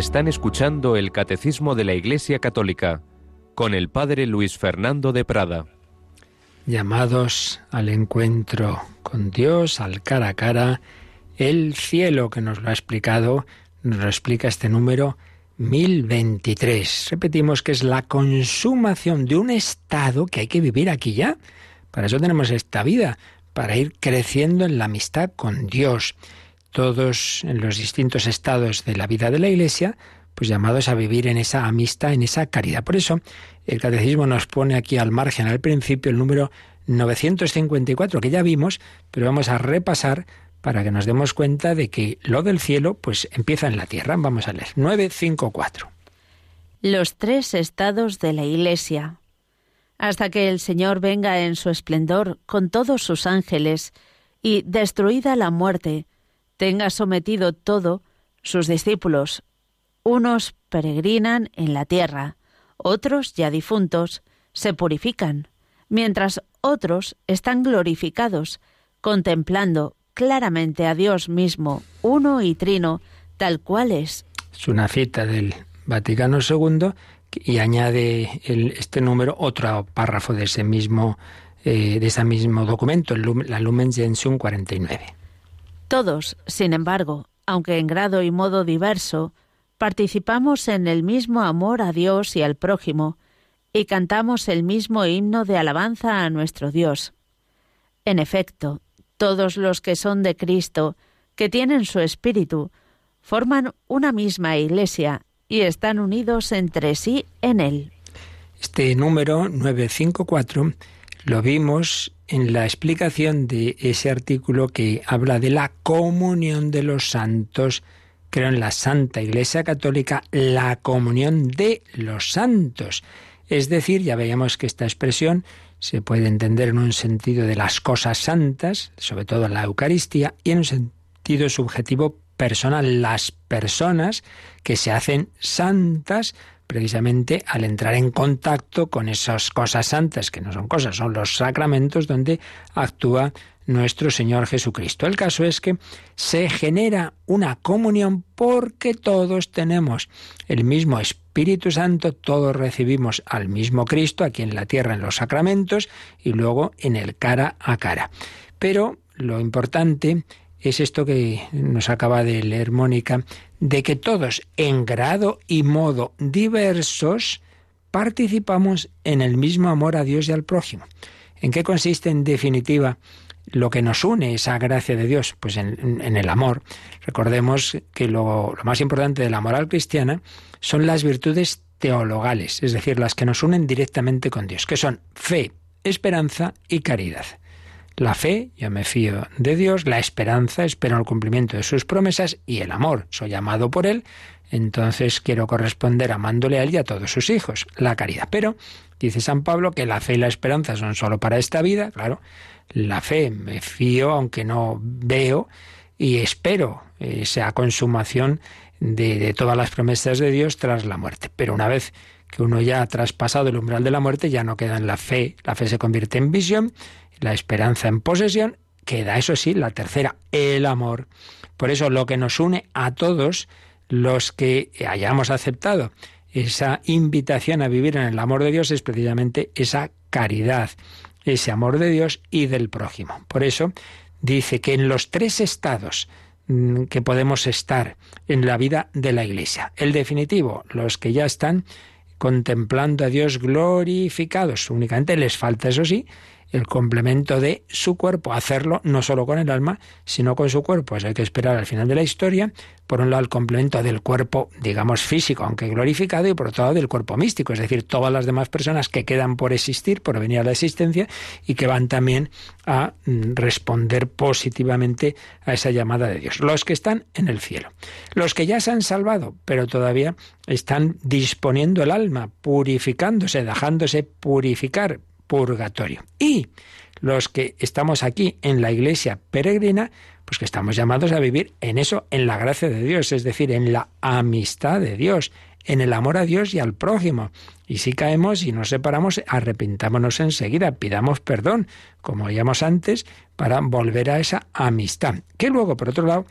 Están escuchando el Catecismo de la Iglesia Católica con el Padre Luis Fernando de Prada. Llamados al encuentro con Dios, al cara a cara, el cielo que nos lo ha explicado, nos lo explica este número 1023. Repetimos que es la consumación de un estado que hay que vivir aquí ya. Para eso tenemos esta vida, para ir creciendo en la amistad con Dios todos en los distintos estados de la vida de la Iglesia, pues llamados a vivir en esa amistad, en esa caridad. Por eso el Catecismo nos pone aquí al margen, al principio, el número 954, que ya vimos, pero vamos a repasar para que nos demos cuenta de que lo del cielo pues empieza en la tierra. Vamos a leer 954. Los tres estados de la Iglesia. Hasta que el Señor venga en su esplendor con todos sus ángeles y destruida la muerte, tenga sometido todo, sus discípulos, unos peregrinan en la tierra, otros ya difuntos, se purifican, mientras otros están glorificados, contemplando claramente a Dios mismo, uno y trino, tal cual es. Es una cita del Vaticano II y añade este número otro párrafo de ese mismo, eh, de ese mismo documento, la Lumen Gentium 49. Todos, sin embargo, aunque en grado y modo diverso, participamos en el mismo amor a Dios y al prójimo, y cantamos el mismo himno de alabanza a nuestro Dios. En efecto, todos los que son de Cristo, que tienen su espíritu, forman una misma iglesia y están unidos entre sí en él. Este número 954 lo vimos en la explicación de ese artículo que habla de la comunión de los santos. Creo en la Santa Iglesia Católica, la comunión de los santos. Es decir, ya veíamos que esta expresión se puede entender en un sentido de las cosas santas, sobre todo en la Eucaristía, y en un sentido subjetivo personal, las personas que se hacen santas precisamente al entrar en contacto con esas cosas santas, que no son cosas, son los sacramentos donde actúa nuestro Señor Jesucristo. El caso es que se genera una comunión porque todos tenemos el mismo Espíritu Santo, todos recibimos al mismo Cristo aquí en la tierra en los sacramentos y luego en el cara a cara. Pero lo importante es esto que nos acaba de leer Mónica, de que todos, en grado y modo diversos, participamos en el mismo amor a Dios y al prójimo. ¿En qué consiste, en definitiva, lo que nos une, esa gracia de Dios? Pues en, el amor. Recordemos que lo, lo más importante de la moral cristiana son las virtudes teologales, es decir, las que nos unen directamente con Dios, que son fe, esperanza y caridad. La fe, yo me fío de Dios, la esperanza, espero el cumplimiento de sus promesas y el amor, soy amado por Él, entonces quiero corresponder amándole a Él y a todos sus hijos, la caridad. Pero dice San Pablo que la fe y la esperanza son solo para esta vida, claro, la fe me fío aunque no veo y espero esa consumación de, de todas las promesas de Dios tras la muerte. Pero una vez que uno ya ha traspasado el umbral de la muerte, ya no queda en la fe, la fe se convierte en visión la esperanza en posesión, queda eso sí, la tercera, el amor. Por eso lo que nos une a todos los que hayamos aceptado esa invitación a vivir en el amor de Dios es precisamente esa caridad, ese amor de Dios y del prójimo. Por eso dice que en los tres estados mm, que podemos estar en la vida de la Iglesia, el definitivo, los que ya están contemplando a Dios glorificados, únicamente les falta, eso sí, el complemento de su cuerpo, hacerlo no solo con el alma, sino con su cuerpo. Hay que esperar al final de la historia, por un lado el complemento del cuerpo, digamos, físico, aunque glorificado, y por otro lado del cuerpo místico, es decir, todas las demás personas que quedan por existir, por venir a la existencia, y que van también a mm, responder positivamente a esa llamada de Dios. Los que están en el cielo. Los que ya se han salvado, pero todavía están disponiendo el alma, purificándose, dejándose purificar purgatorio. Y los que estamos aquí en la iglesia peregrina, pues que estamos llamados a vivir en eso, en la gracia de Dios, es decir, en la amistad de Dios, en el amor a Dios y al prójimo. Y si caemos y nos separamos, arrepintámonos enseguida, pidamos perdón, como veíamos antes, para volver a esa amistad. Que luego, por otro lado,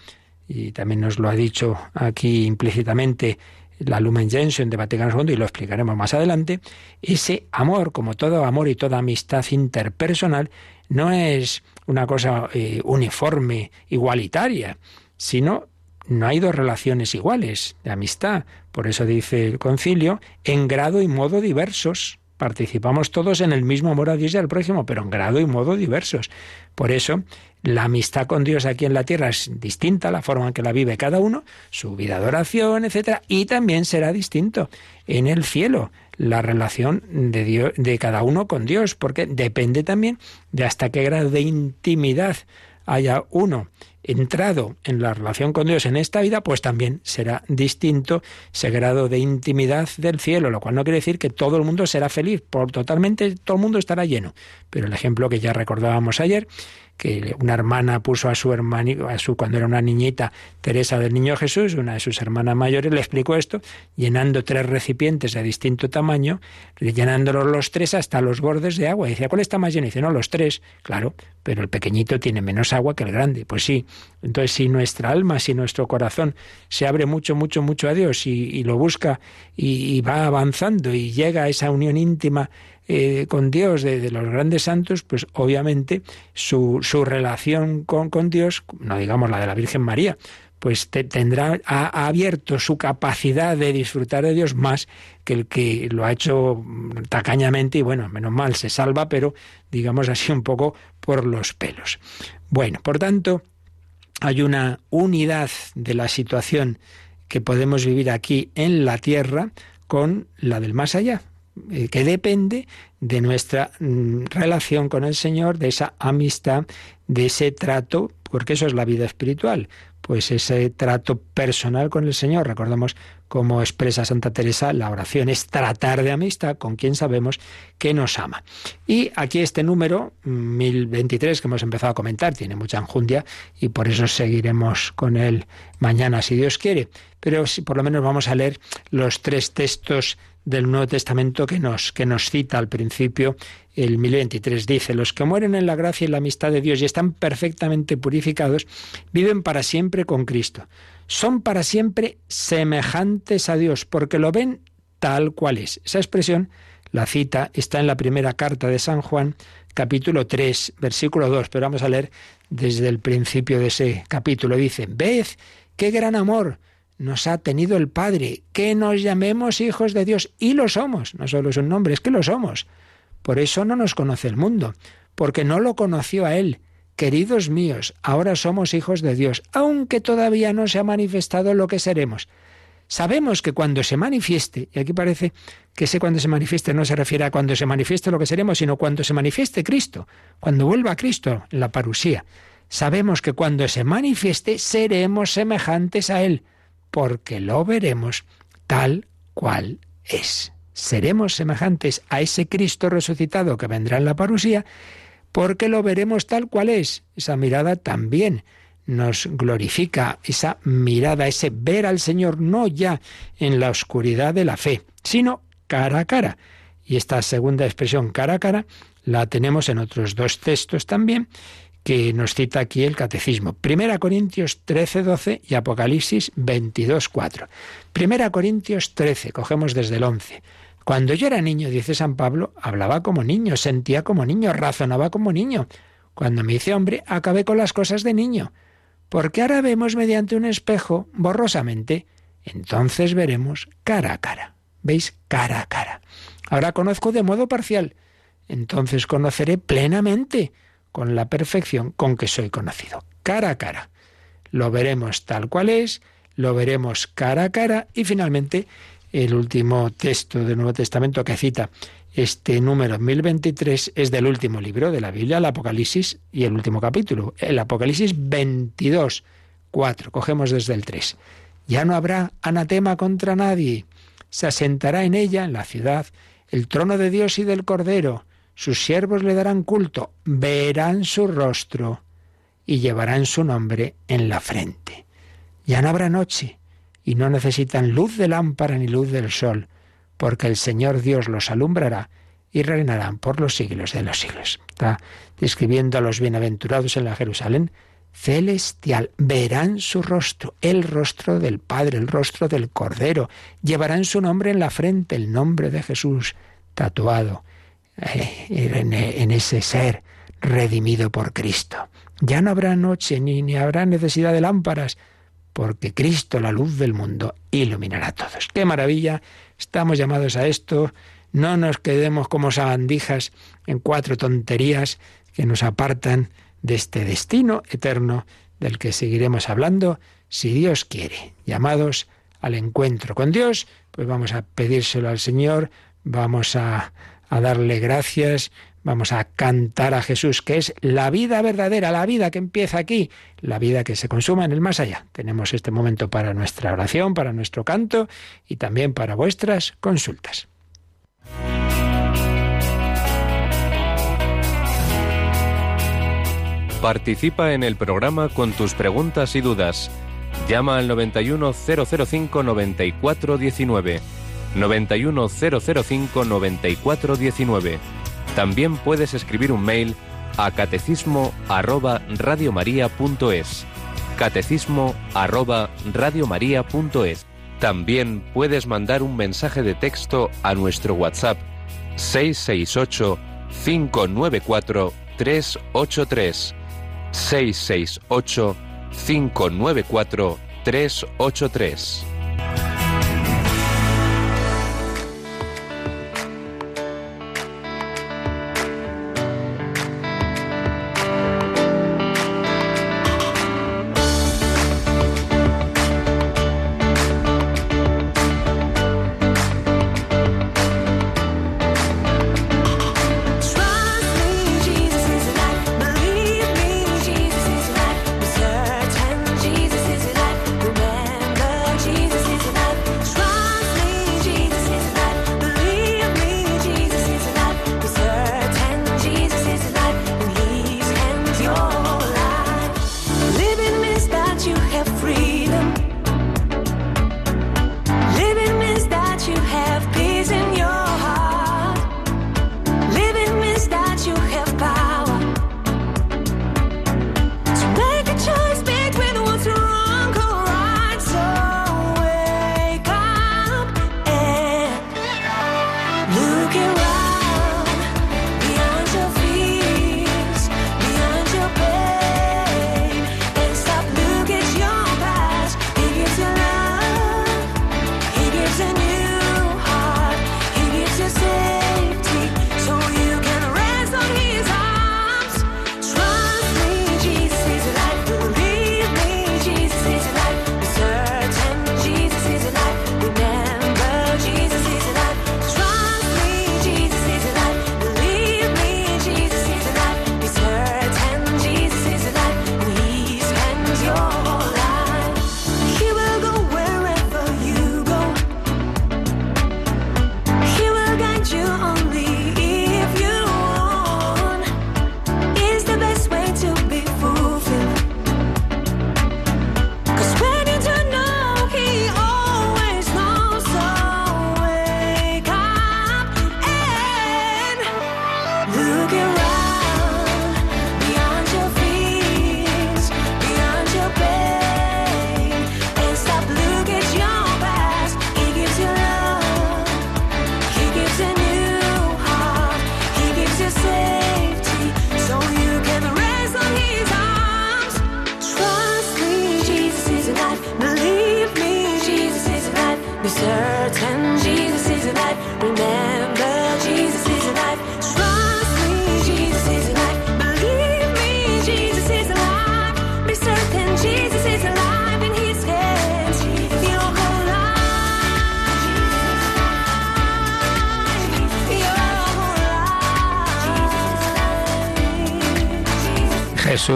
y también nos lo ha dicho aquí implícitamente la Lumen Gentium de Vaticano II y lo explicaremos más adelante, ese amor, como todo amor y toda amistad interpersonal, no es una cosa eh, uniforme, igualitaria, sino no hay dos relaciones iguales de amistad. Por eso dice el concilio, en grado y modo diversos. Participamos todos en el mismo amor a Dios y al prójimo, pero en grado y modo diversos. Por eso, la amistad con Dios aquí en la tierra es distinta, la forma en que la vive cada uno, su vida de oración, etcétera, y también será distinto en el cielo la relación de Dios, de cada uno con Dios, porque depende también de hasta qué grado de intimidad haya uno entrado en la relación con Dios en esta vida, pues también será distinto ese grado de intimidad del cielo, lo cual no quiere decir que todo el mundo será feliz, por totalmente todo el mundo estará lleno. Pero el ejemplo que ya recordábamos ayer que una hermana puso a su hermano, a su, cuando era una niñita, Teresa del Niño Jesús, una de sus hermanas mayores, le explicó esto, llenando tres recipientes de distinto tamaño, llenándolos los tres hasta los bordes de agua. Y decía, ¿cuál está más lleno? Y dice, no, los tres. Claro, pero el pequeñito tiene menos agua que el grande. Pues sí. Entonces, si nuestra alma, si nuestro corazón se abre mucho, mucho, mucho a Dios y, lo busca y, y va avanzando y llega a esa unión íntima eh, con Dios de, los grandes santos, pues obviamente su, su relación con, con, Dios, no digamos la de la Virgen María, pues tendrá, ha, abierto su capacidad de disfrutar de Dios más que el que lo ha hecho tacañamente y bueno, menos mal, se salva, pero digamos así un poco por los pelos. Bueno, por tanto, hay una unidad de la situación que podemos vivir aquí en la tierra con la del más allá. Eh, que depende de nuestra mm, relación con el Señor, de esa amistad, de ese trato, porque eso es la vida espiritual, pues ese trato personal con el Señor. Recordamos cómo expresa Santa Teresa, la oración es tratar de amistad con quien sabemos que nos ama. Y aquí este número, 1023, que hemos empezado a comentar, tiene mucha enjundia y por eso seguiremos con él mañana, si Dios quiere. Pero si por lo menos vamos a leer los tres textos del Nuevo Testamento que nos, que nos cita al principio el 1023. Dice, los que mueren en la gracia y la amistad de Dios y están perfectamente purificados, viven para siempre con Cristo. Son para siempre semejantes a Dios, porque lo ven tal cual es. Esa expresión, la cita, está en la primera carta de San Juan, capítulo 3, versículo 2, pero vamos a leer desde el principio de ese capítulo. Dice, ved qué gran amor nos ha tenido el Padre, que nos llamemos hijos de Dios, y lo somos, no solo es un nombre, es que lo somos. Por eso no nos conoce el mundo, porque no lo conoció a Él. Queridos míos, ahora somos hijos de Dios, aunque todavía no se ha manifestado lo que seremos. Sabemos que cuando se manifieste, y aquí parece que ese cuando se manifieste no se refiere a cuando se manifieste lo que seremos, sino cuando se manifieste Cristo, cuando vuelva Cristo en la parusía. Sabemos que cuando se manifieste seremos semejantes a Él porque lo veremos tal cual es. Seremos semejantes a ese Cristo resucitado que vendrá en la parusía, porque lo veremos tal cual es. Esa mirada también nos glorifica, esa mirada, ese ver al Señor no ya en la oscuridad de la fe, sino cara a cara. Y esta segunda expresión cara a cara la tenemos en otros dos textos también, que nos cita aquí el Catecismo. Primera Corintios 13, 12 y Apocalipsis 22, 4. Primera Corintios 13, cogemos desde el 11. Cuando yo era niño, dice San Pablo, hablaba como niño, sentía como niño, razonaba como niño. Cuando me hice hombre, acabé con las cosas de niño. Porque ahora vemos mediante un espejo borrosamente, entonces veremos cara a cara. ¿Veis? Cara a cara. Ahora conozco de modo parcial, entonces conoceré plenamente con la perfección con que soy conocido, cara a cara. Lo veremos tal cual es, lo veremos cara a cara y finalmente el último texto del Nuevo Testamento que cita este número 1023 es del último libro de la Biblia, el Apocalipsis, y el último capítulo, el Apocalipsis 22, 4. Cogemos desde el 3. Ya no habrá anatema contra nadie. Se asentará en ella, en la ciudad, el trono de Dios y del Cordero sus siervos le darán culto, verán su rostro y llevarán su nombre en la frente. Ya no habrá noche y no necesitan luz de lámpara ni luz del sol, porque el Señor Dios los alumbrará y reinarán por los siglos de los siglos. Está describiendo a los bienaventurados en la Jerusalén celestial. Verán su rostro, el rostro del Padre, el rostro del Cordero. Llevarán su nombre en la frente, el nombre de Jesús, tatuado eh, en, ese ser redimido por Cristo. Ya no habrá noche ni, ni habrá necesidad de lámparas, porque Cristo, la luz del mundo, iluminará a todos. ¡Qué maravilla! Estamos llamados a esto. No nos quedemos como sabandijas en cuatro tonterías que nos apartan de este destino eterno del que seguiremos hablando si Dios quiere. Llamados al encuentro con Dios, pues vamos a pedírselo al Señor, vamos a, a darle gracias, vamos a cantar a Jesús, que es la vida verdadera, la vida que empieza aquí, la vida que se consuma en el más allá. Tenemos este momento para nuestra oración, para nuestro canto y también para vuestras consultas. Participa en el programa con tus preguntas y dudas. Llama al 91005 9419. 91005 9419. También puedes escribir un mail a catecismo arroba radiomaria.es. Catecismo arroba radiomaria.es. También puedes mandar un mensaje de texto a nuestro WhatsApp 668 594 383 668 594 383.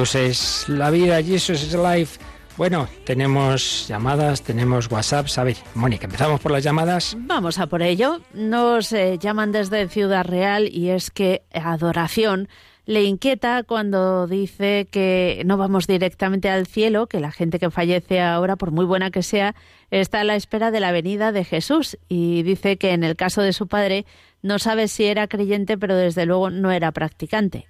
Jesús es la vida, Jesús es life. Bueno, tenemos llamadas, tenemos WhatsApp. A ver, Mónica, empezamos por las llamadas. Vamos a por ello. Nos eh, llaman desde Ciudad Real y es que adoración le inquieta cuando dice que no vamos directamente al cielo, que la gente que fallece ahora, por muy buena que sea, está a la espera de la venida de Jesús. Y dice que en el caso de su padre no sabe si era creyente, pero desde luego no era practicante.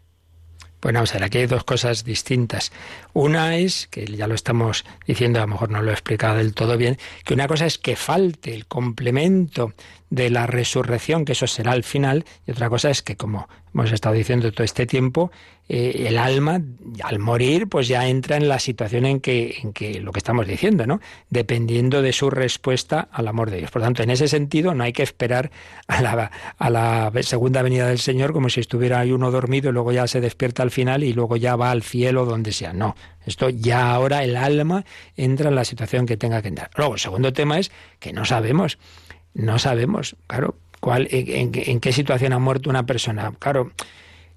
Bueno, vamos a ver, aquí hay dos cosas distintas. Una es, que ya lo estamos diciendo, a lo mejor no lo he explicado del todo bien, que una cosa es que falte el complemento de la resurrección, que eso será al final, y otra cosa es que, como hemos estado diciendo todo este tiempo, eh, el alma, al morir, pues ya entra en la situación en que, en que lo que estamos diciendo, ¿no? Dependiendo de su respuesta al amor de Dios. Por tanto, en ese sentido, no hay que esperar a la, a la segunda venida del Señor como si estuviera ahí uno dormido y luego ya se despierta al final y luego ya va al cielo donde sea. No, esto ya ahora el alma entra en la situación que tenga que entrar. Luego, el segundo tema es que no sabemos no sabemos, claro, en, qué situación ha muerto una persona. Claro,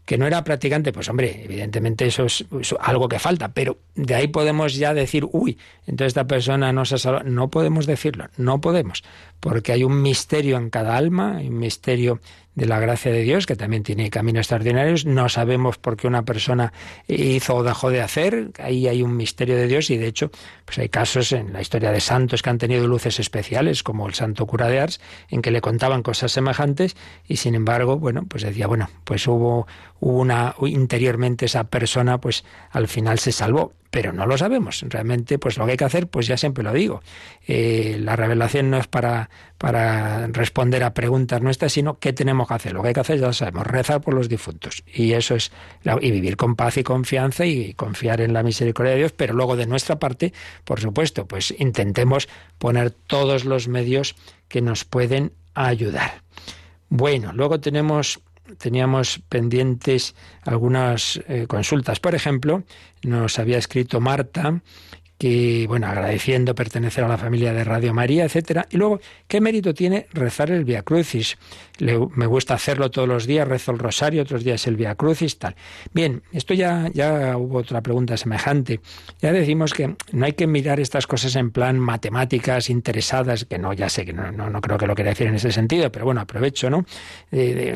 que no era practicante, pues hombre, evidentemente eso es, algo que falta, pero de ahí podemos ya decir, uy, entonces esta persona no se ha salvado. No podemos decirlo, no podemos, porque hay un misterio en cada alma, hay un misterio de la gracia de Dios, que también tiene caminos extraordinarios. No sabemos por qué una persona hizo o dejó de hacer. Ahí hay un misterio de Dios y de hecho, pues hay casos en la historia de santos que han tenido luces especiales, como el santo cura de Ars, en que le contaban cosas semejantes y sin embargo, bueno, pues decía, bueno, pues hubo, hubo una interiormente esa persona, pues al final se salvó pero no lo sabemos. Realmente, pues lo que hay que hacer, pues ya siempre lo digo. Eh, la revelación no es para, para responder a preguntas nuestras, sino qué tenemos que hacer. Lo que hay que hacer ya lo sabemos, rezar por los difuntos. Y eso es, y vivir con paz y confianza y confiar en la misericordia de Dios, pero luego de nuestra parte, por supuesto, pues intentemos poner todos los medios que nos pueden ayudar. Bueno, luego tenemos teníamos pendientes algunas eh, consultas. Por ejemplo, nos había escrito Marta que, bueno, agradeciendo pertenecer a la familia de Radio María, etcétera. Y luego, ¿qué mérito tiene rezar el Via Crucis? me gusta hacerlo todos los días, rezo el rosario, otros días el Via Crucis, tal. Bien, esto ya, ya hubo otra pregunta semejante. Ya decimos que no hay que mirar estas cosas en plan matemáticas interesadas, que no, ya sé que no, no, creo que lo quiera decir en ese sentido, pero bueno, aprovecho, ¿no?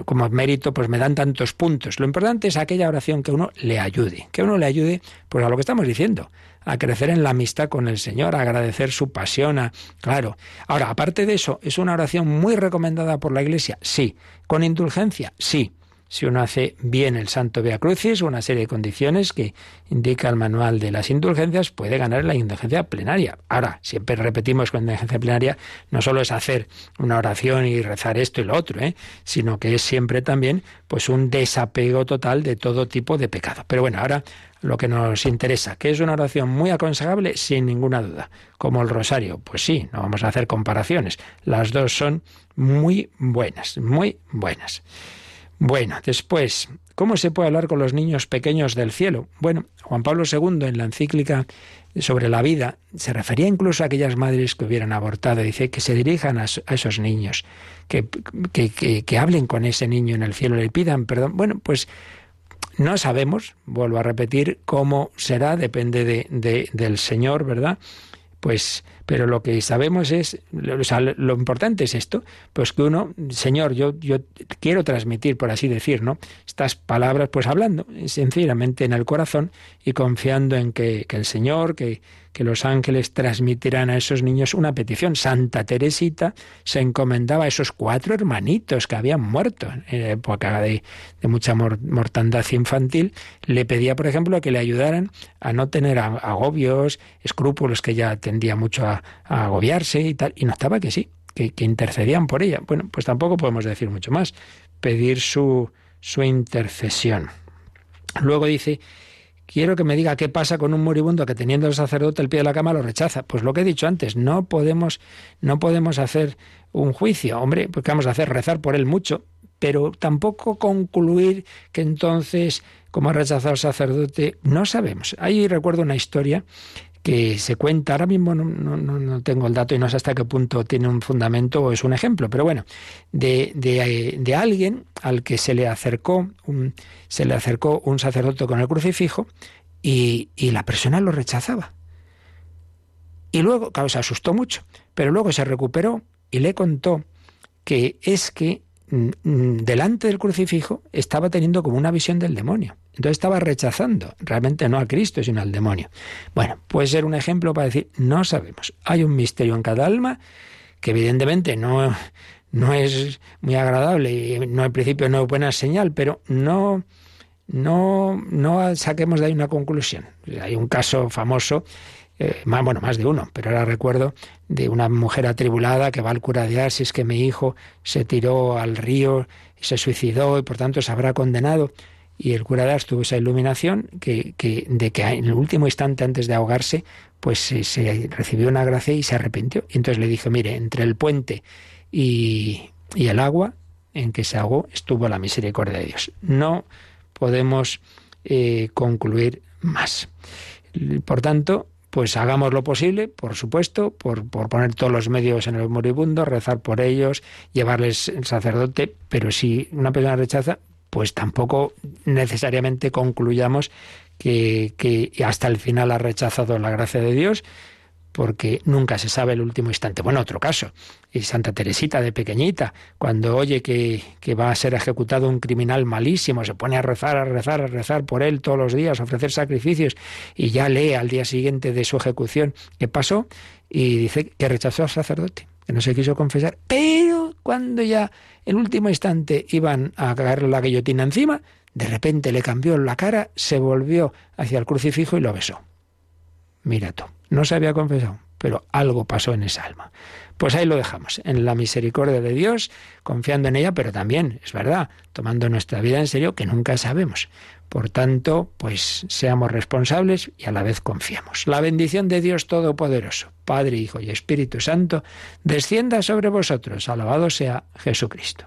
como mérito, pues me dan tantos puntos. Lo importante es aquella oración que uno le ayude, que uno le ayude, pues a lo que estamos diciendo a crecer en la amistad con el Señor, a agradecer su pasión, a... claro. Ahora, aparte de eso, ¿es una oración muy recomendada por la Iglesia? Sí. ¿Con indulgencia? Sí. Si uno hace bien el Santo Via Crucis, una serie de condiciones que indica el manual de las indulgencias, puede ganar la indulgencia plenaria. Ahora, siempre repetimos que la indulgencia plenaria no solo es hacer una oración y rezar esto y lo otro, ¿eh? sino que es siempre también pues un desapego total de todo tipo de pecado. Pero bueno, ahora lo que nos interesa, que es una oración muy aconsejable sin ninguna duda, como el rosario. Pues sí, no vamos a hacer comparaciones. Las dos son muy buenas, muy buenas. Bueno, después, ¿cómo se puede hablar con los niños pequeños del cielo? Bueno, Juan Pablo II en la encíclica sobre la vida se refería incluso a aquellas madres que hubieran abortado. Dice que se dirijan a, esos niños, que, que, que hablen con ese niño en el cielo, le pidan perdón. Bueno, pues no sabemos, vuelvo a repetir, cómo será, depende de, del Señor, ¿verdad? Pues, pero lo que sabemos es, lo importante es esto, pues que uno, Señor, yo, yo quiero transmitir, por así decir, ¿no? Estas palabras, pues hablando sencillamente en el corazón y confiando en que, que el Señor, que, que los ángeles transmitirán a esos niños una petición. Santa Teresita se encomendaba a esos cuatro hermanitos que habían muerto en época de, mucha mortandad infantil. Le pedía, por ejemplo, que le ayudaran a no tener agobios, escrúpulos que ya tendía mucho a, agobiarse y tal. Y notaba que sí, que, que, intercedían por ella. Bueno, pues tampoco podemos decir mucho más. Pedir su, su intercesión. Luego dice quiero que me diga qué pasa con un moribundo que teniendo el sacerdote el pie de la cama lo rechaza. Pues lo que he dicho antes, no podemos, no podemos hacer un juicio. Hombre, pues ¿qué vamos a hacer? Rezar por él mucho, pero tampoco concluir que entonces, como ha rechazado el sacerdote, no sabemos. Ahí recuerdo una historia que se cuenta, ahora mismo no, no, no, tengo el dato y no sé hasta qué punto tiene un fundamento o es un ejemplo, pero bueno, de, de, de alguien al que se le acercó un, se le acercó un sacerdote con el crucifijo y, y la persona lo rechazaba. Y luego, claro, se asustó mucho, pero luego se recuperó y le contó que es que delante del crucifijo estaba teniendo como una visión del demonio. Entonces estaba rechazando realmente no a Cristo, sino al demonio. Bueno, puede ser un ejemplo para decir, no sabemos. Hay un misterio en cada alma que evidentemente no, no es muy agradable y no al principio no es buena señal, pero no, no, no saquemos de ahí una conclusión. Hay un caso famoso eh, más, bueno, más de uno, pero ahora recuerdo de una mujer atribulada que va al cura de si es que mi hijo se tiró al río y se suicidó y por tanto se habrá condenado. Y el cura de Ars tuvo esa iluminación que, de que en el último instante antes de ahogarse, pues se, recibió una gracia y se arrepintió. Y entonces le dijo, mire, entre el puente y, y el agua en que se ahogó estuvo la misericordia de Dios. No podemos eh, concluir más. Por tanto, pues hagamos lo posible, por supuesto, por, por, poner todos los medios en el moribundo, rezar por ellos, llevarles el sacerdote, pero si una persona rechaza, pues tampoco necesariamente concluyamos que, que hasta el final ha rechazado la gracia de Dios, porque nunca se sabe el último instante. Bueno, otro caso, y Santa Teresita de pequeñita, cuando oye que, va a ser ejecutado un criminal malísimo, se pone a rezar, a rezar, a rezar por él todos los días, a ofrecer sacrificios, y ya lee al día siguiente de su ejecución qué pasó, y dice que rechazó al sacerdote, que no se quiso confesar, pero cuando ya en último instante iban a caer la guillotina encima, de repente le cambió la cara, se volvió hacia el crucifijo y lo besó. Mira tú. No se había confesado, pero algo pasó en esa alma. Pues ahí lo dejamos, en la misericordia de Dios, confiando en ella, pero también, es verdad, tomando nuestra vida en serio, que nunca sabemos. Por tanto, pues seamos responsables y a la vez confiamos. La bendición de Dios Todopoderoso, Padre, Hijo y Espíritu Santo, descienda sobre vosotros. Alabado sea Jesucristo.